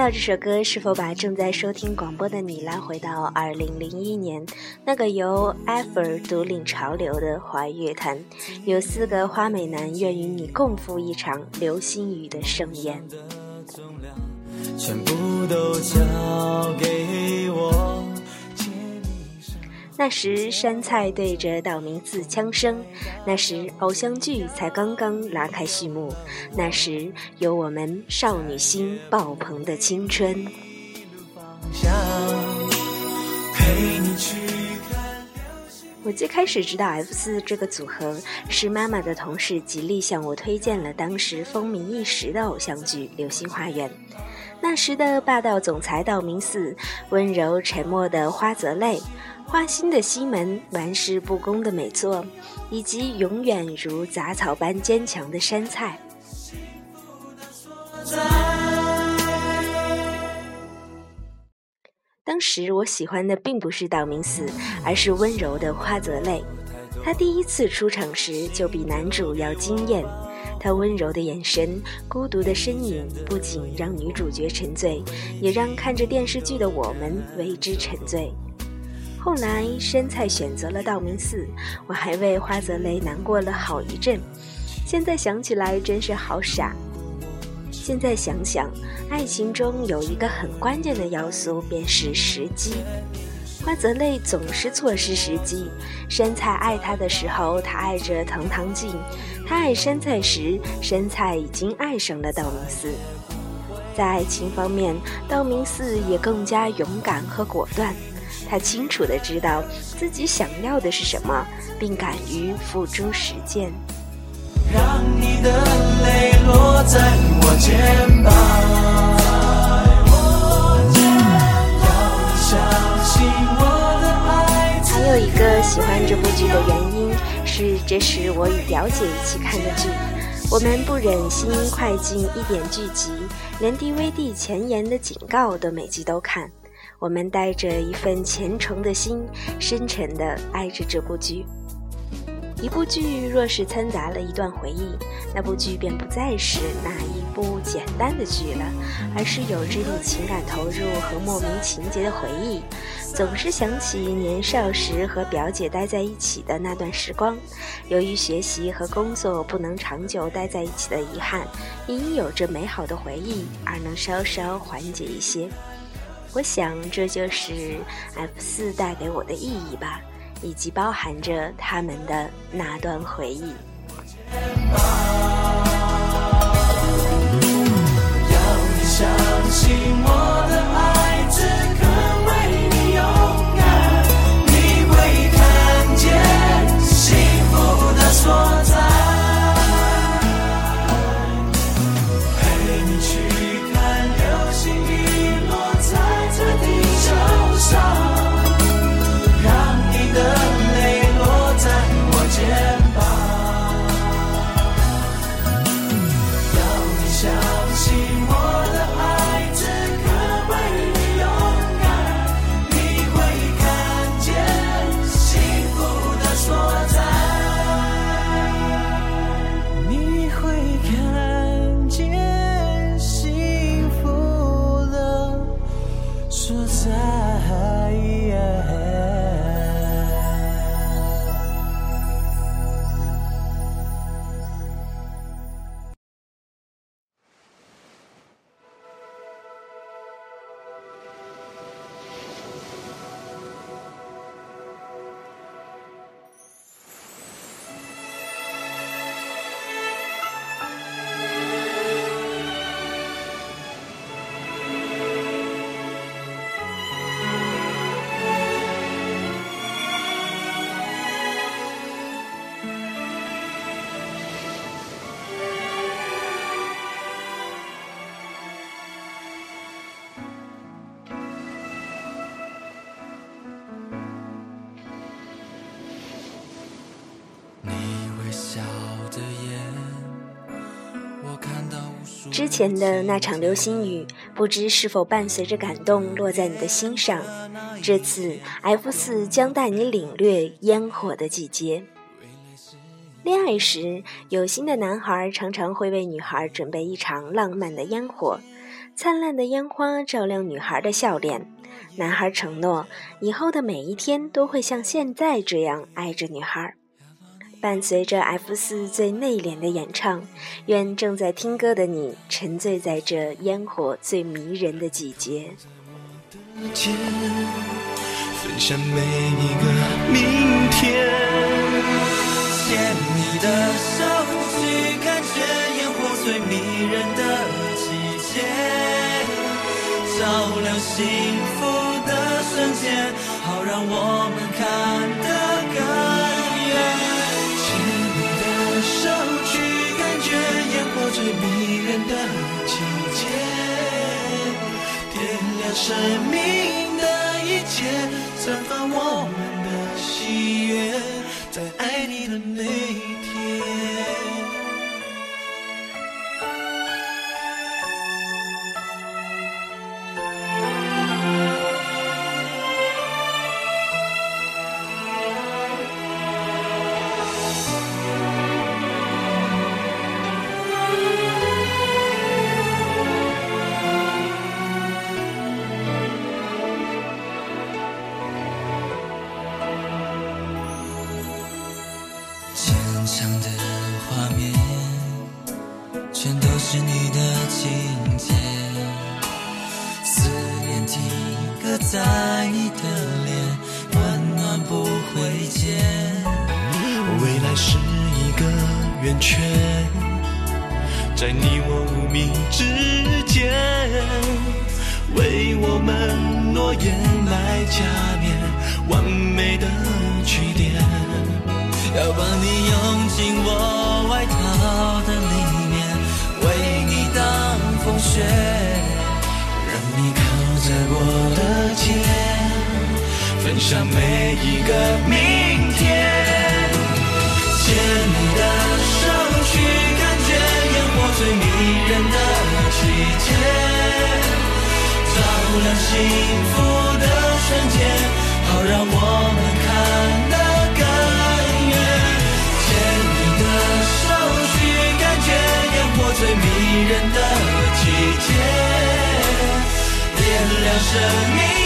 到这首歌，是否把正在收听广播的你拉回到二零零一年那个由 Ever 独领潮流的华语乐坛？有四个花美男愿与你共赴一场流星雨的盛宴。全部都交给我。那时山菜对着道明寺枪声，那时偶像剧才刚刚拉开序幕，那时有我们少女心爆棚的青春。我最开始知道 F 四这个组合，是妈妈的同事极力向我推荐了当时风靡一时的偶像剧《流星花园》。那时的霸道总裁道明寺，温柔沉默的花泽类，花心的西门，玩世不恭的美作，以及永远如杂草般坚强的山菜。当时我喜欢的并不是道明寺，而是温柔的花泽类。他第一次出场时就比男主要惊艳。他温柔的眼神，孤独的身影，不仅让女主角沉醉，也让看着电视剧的我们为之沉醉。后来山菜选择了道明寺，我还为花泽类难过了好一阵。现在想起来真是好傻。现在想想，爱情中有一个很关键的要素，便是时机。花泽类总是错失时机。山菜爱他的时候，他爱着藤堂静；他爱山菜时，山菜已经爱上了道明寺。在爱情方面，道明寺也更加勇敢和果断。他清楚地知道自己想要的是什么，并敢于付诸实践。让你的泪落在我肩膀。还有一个喜欢这部剧的原因是，这是我与表姐一起看的剧，我们不忍心快进一点剧集，连 DVD 前言的警告都每集都看，我们带着一份虔诚的心，深沉地爱着这部剧。一部剧若是掺杂了一段回忆，那部剧便不再是那一部简单的剧了，而是有着你情感投入和莫名情节的回忆。总是想起年少时和表姐待在一起的那段时光，由于学习和工作不能长久待在一起的遗憾，因有着美好的回忆而能稍稍缓解一些。我想这就是 F 四带给我的意义吧。以及包含着他们的那段回忆。要你相信我的爱，之前的那场流星雨，不知是否伴随着感动落在你的心上。这次 F 四将带你领略烟火的季节。恋爱时，有心的男孩常常会为女孩准备一场浪漫的烟火。灿烂的烟花照亮女孩的笑脸，男孩承诺以后的每一天都会像现在这样爱着女孩。伴随着 F 四最内敛的演唱，愿正在听歌的你沉醉在这烟火最迷人的季节。分享每一个明天，牵你的手去感觉烟火最迷人的季节，照亮幸福的瞬间，好让我们看得更迷人的季节，点亮生命的一切。散发我们的喜悦，在爱你的那一天。上的画面，全都是你的情节。思念定格在你的脸，温暖不会减。未来是一个圆圈，在你我无名之间，为我们诺言来加冕，完美的句点。要把你拥进我外套的里面，为你挡风雪。让你靠在我的肩，分享每一个明天。牵你的手去感觉烟火最迷人的季节，照亮幸福的瞬间，好让我们看得更生命。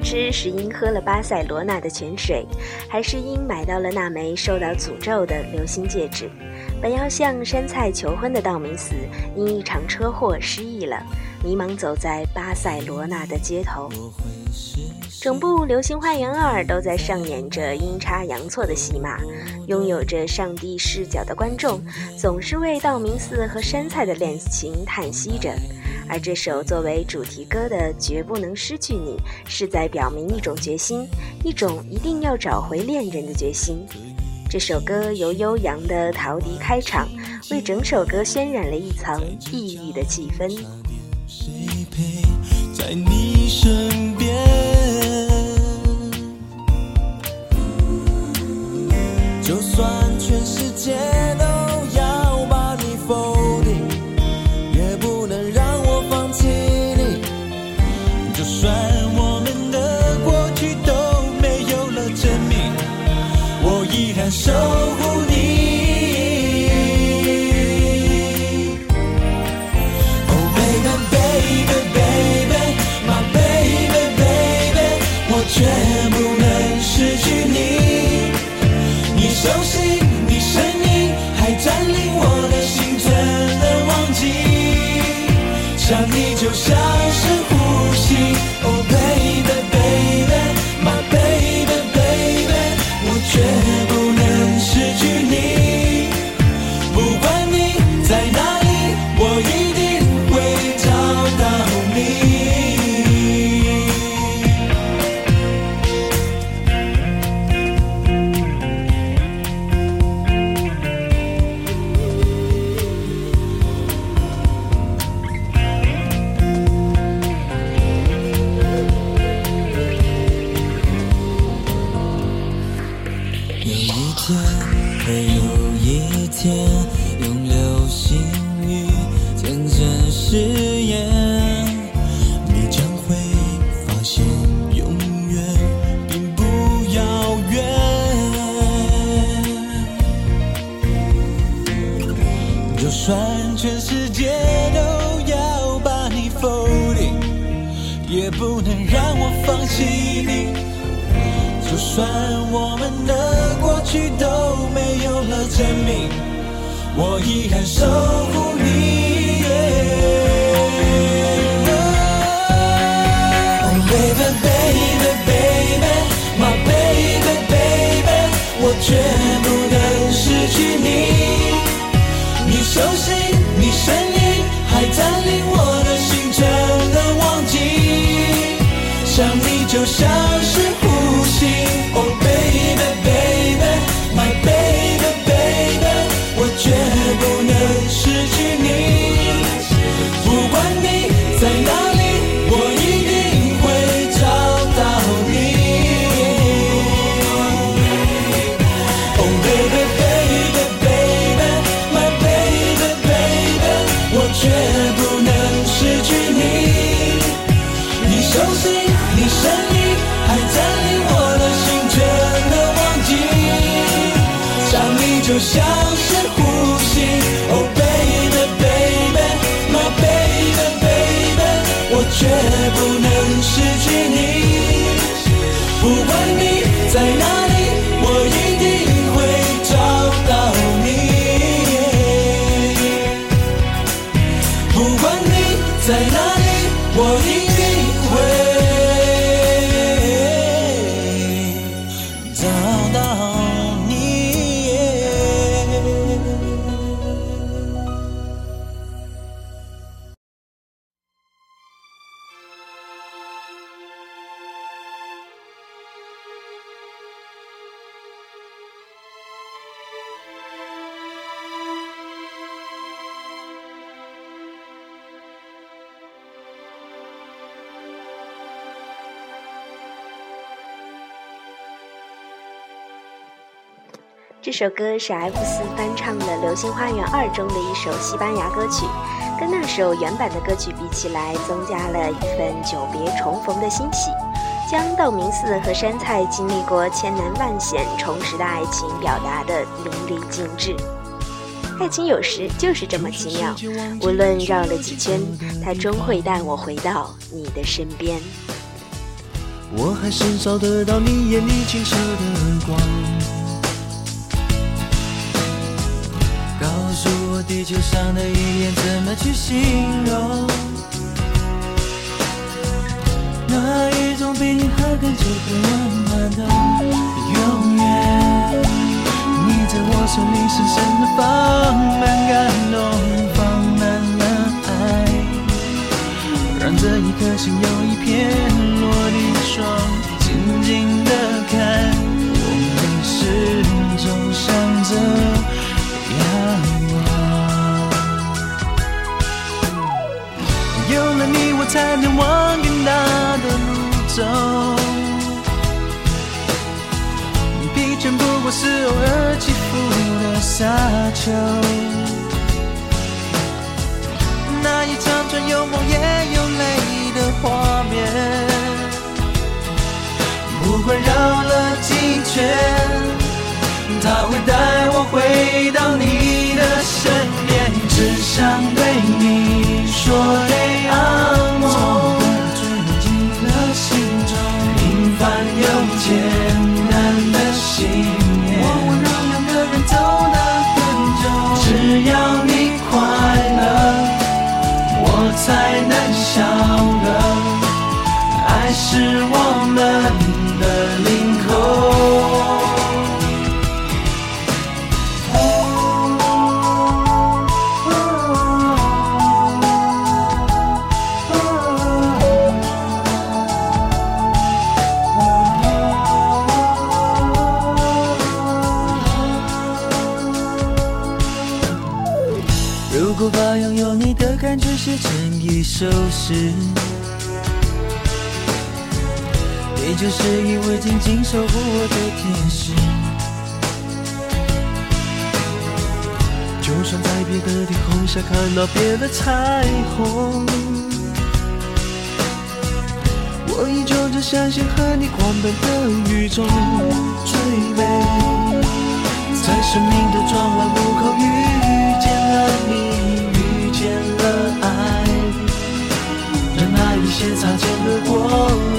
知是因喝了巴塞罗那的泉水，还是因买到了那枚受到诅咒的流星戒指？本要向山菜求婚的道明寺，因一场车祸失忆了，迷茫走在巴塞罗那的街头。整部《流星花园二》都在上演着阴差阳错的戏码，拥有着上帝视角的观众总是为道明寺和山菜的恋情叹息着。而这首作为主题歌的《绝不能失去你》，是在表明一种决心，一种一定要找回恋人的决心。这首歌由悠扬的陶笛开场，为整首歌渲染了一层异域的气氛。在你身边，就算全世界你在这首歌是 F 四翻唱的《流星花园二》中的一首西班牙歌曲，跟那首原版的歌曲比起来，增加了一份久别重逢的欣喜，将道明寺和杉菜经历过千难万险重拾的爱情表达的淋漓尽致。爱情有时就是这么奇妙，无论绕了几圈，它终会带我回到你的身边。我还甚少得到你眼里清澈的光，地球上的语言怎么去形容，那一种比你还更久更温暖的永远。你在我手里深深的放满感动，放满了爱。让这一颗心有一片落地窗，才能往更大的路走。疲倦不过是偶尔起伏的沙丘。那一长串有梦也有泪的画面，不管绕了几圈，它会带我回到你的身边，只想对你说对要你快乐。我才能笑了，爱是我们的果把拥有你的感觉写成一首诗，你就是一位静静守护我的天使。就算在别的天空下看到别的彩虹，我依旧只相信和你狂奔的雨中最美。在生命的转弯路口遇见了你，些擦肩而过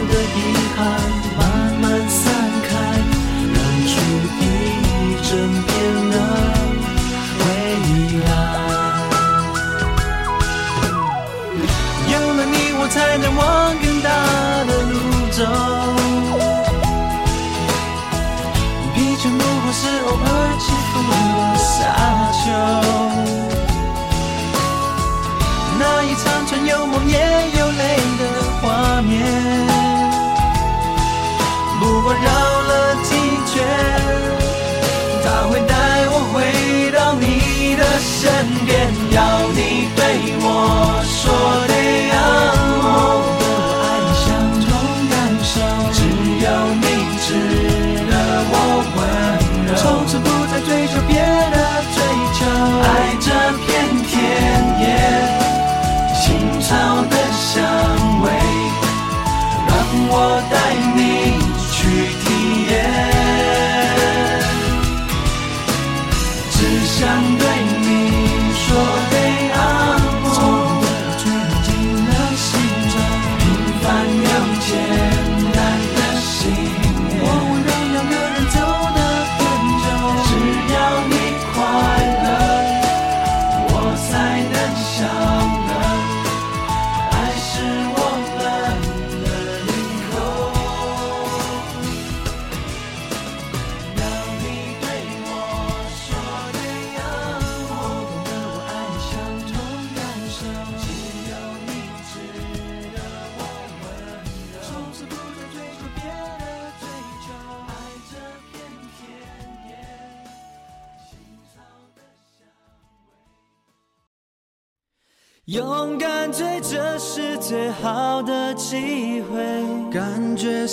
的遗憾慢慢散开，让出一整片的未来。有了你，我才能往更大的路走。疲倦不过是偶尔起伏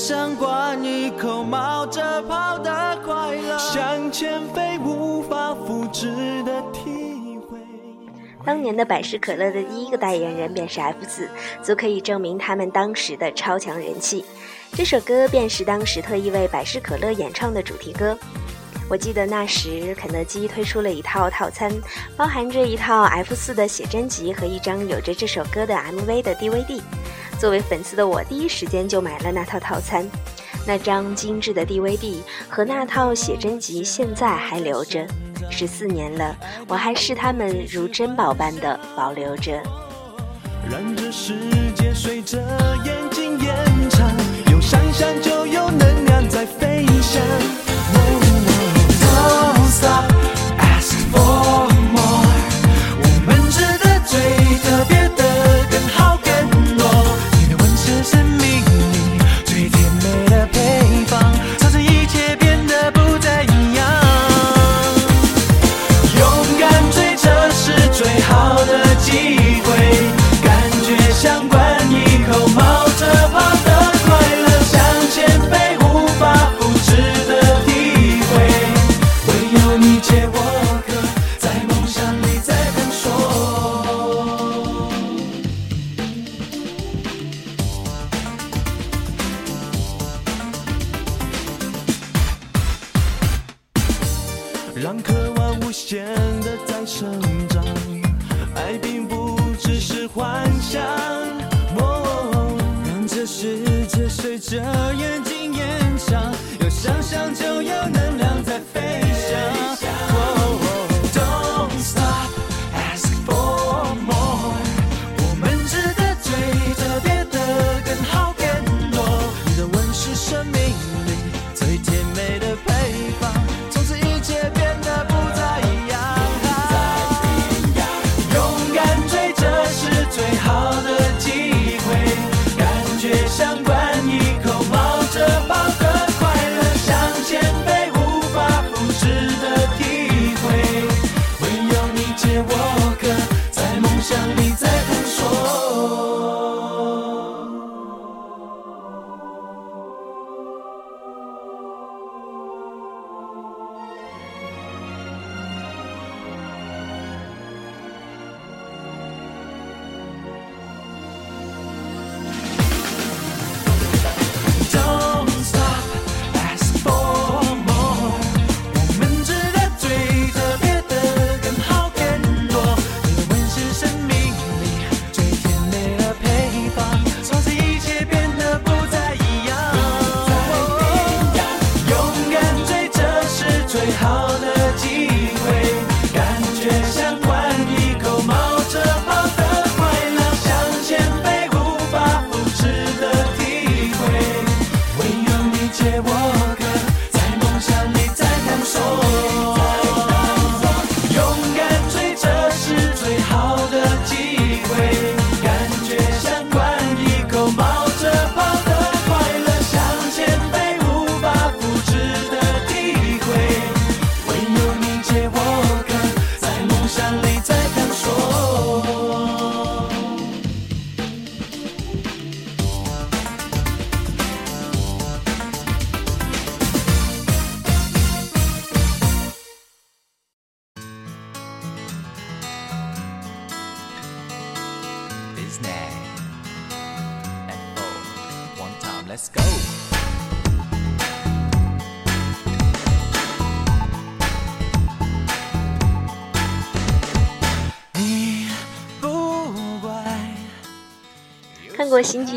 像关于口冒着泡的快乐，向前飞，无法复制的体会。当年的百事可乐的第一个代言人便是 F 四，足可以证明他们当时的超强人气。这首歌便是当时特意为百事可乐演唱的主题歌。我记得那时肯德基推出了一套套餐，包含着一套 F 四的写真集和一张有着这首歌的 MV 的 DVD。作为粉丝的我，第一时间就买了那套套餐。那张精致的 DVD 和那套写真集现在还留着，十四年了，我还视它们如珍宝般的保留着。让这世界随着眼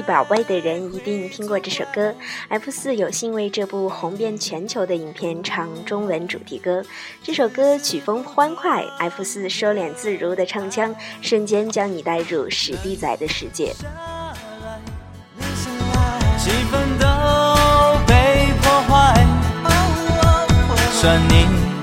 宝贝的人一定听过这首歌。F 四有幸为这部红遍全球的影片唱中文主题歌，这首歌曲风欢快，F 四收敛自如的唱腔，瞬间将你带入史蒂仔的世界。气氛都被破坏，算你。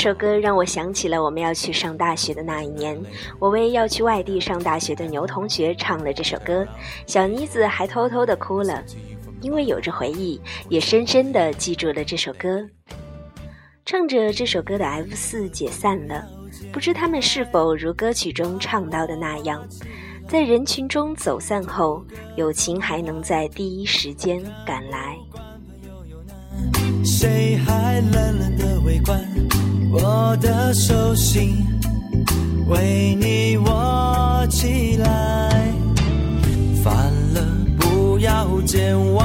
首歌让我想起了我们要去上大学的那一年，我为要去外地上大学的牛同学唱了这首歌，小妮子还偷偷的哭了，因为有着回忆，也深深的记住了这首歌。唱着这首歌的 F 四解散了，不知他们是否如歌曲中唱到的那样，在人群中走散后，友情还能在第一时间赶来。谁还冷冷的围观我的手心，为你握起来。烦了不要见外，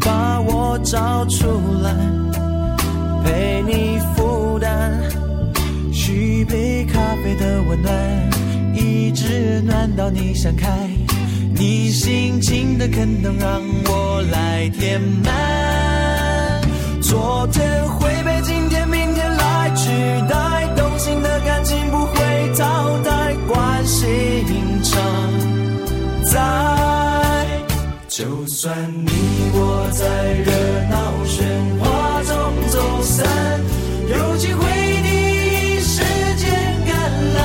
把我找出来，陪你负担。续杯咖啡的温暖，一直暖到你想开。你心情的可能让我来填满。昨天会被今、天会淘汰，关系常在。就算你我在热闹喧哗中走散，有机会第一时间赶来。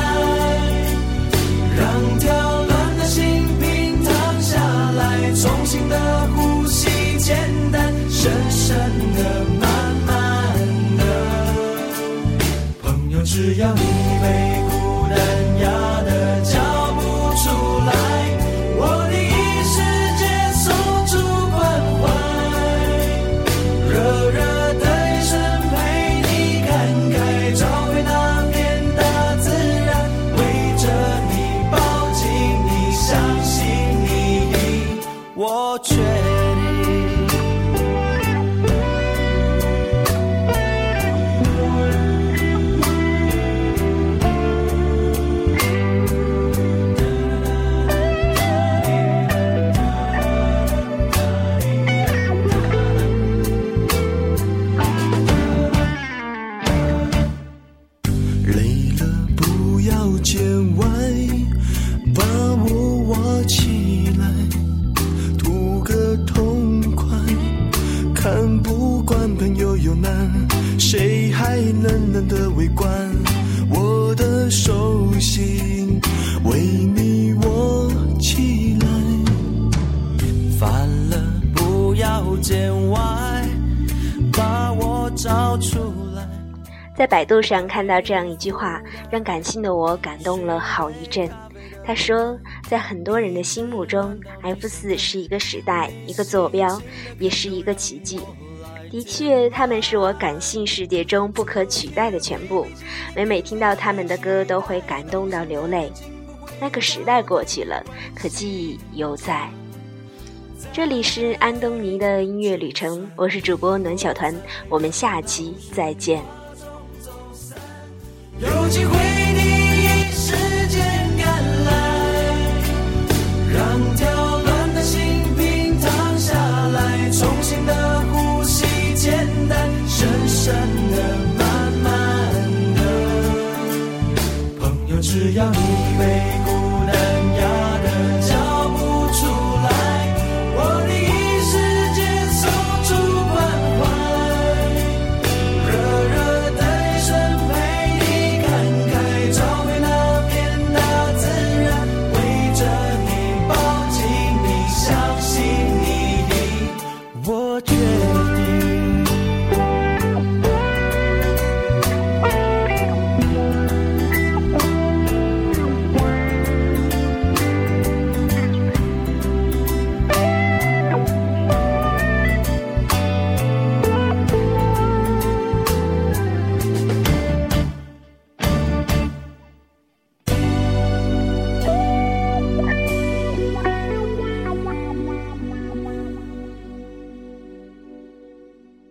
让跳乱的心平躺下来，重新的呼吸，简单、深深的、慢慢的。朋友，只要你被谁还冷冷的围观我的手心，为你握起来。烦了不要见外，把我找出来。在百度上看到这样一句话，让感性的我感动了好一阵。他说，在很多人的心目中，F 四是一个时代，一个坐标，也是一个奇迹。的确，他们是我感性世界中不可取代的全部。每每听到他们的歌，都会感动到流泪。那个时代过去了，可记忆犹在。这里是安东尼的音乐旅程，我是主播暖小团，我们下期再见。有机会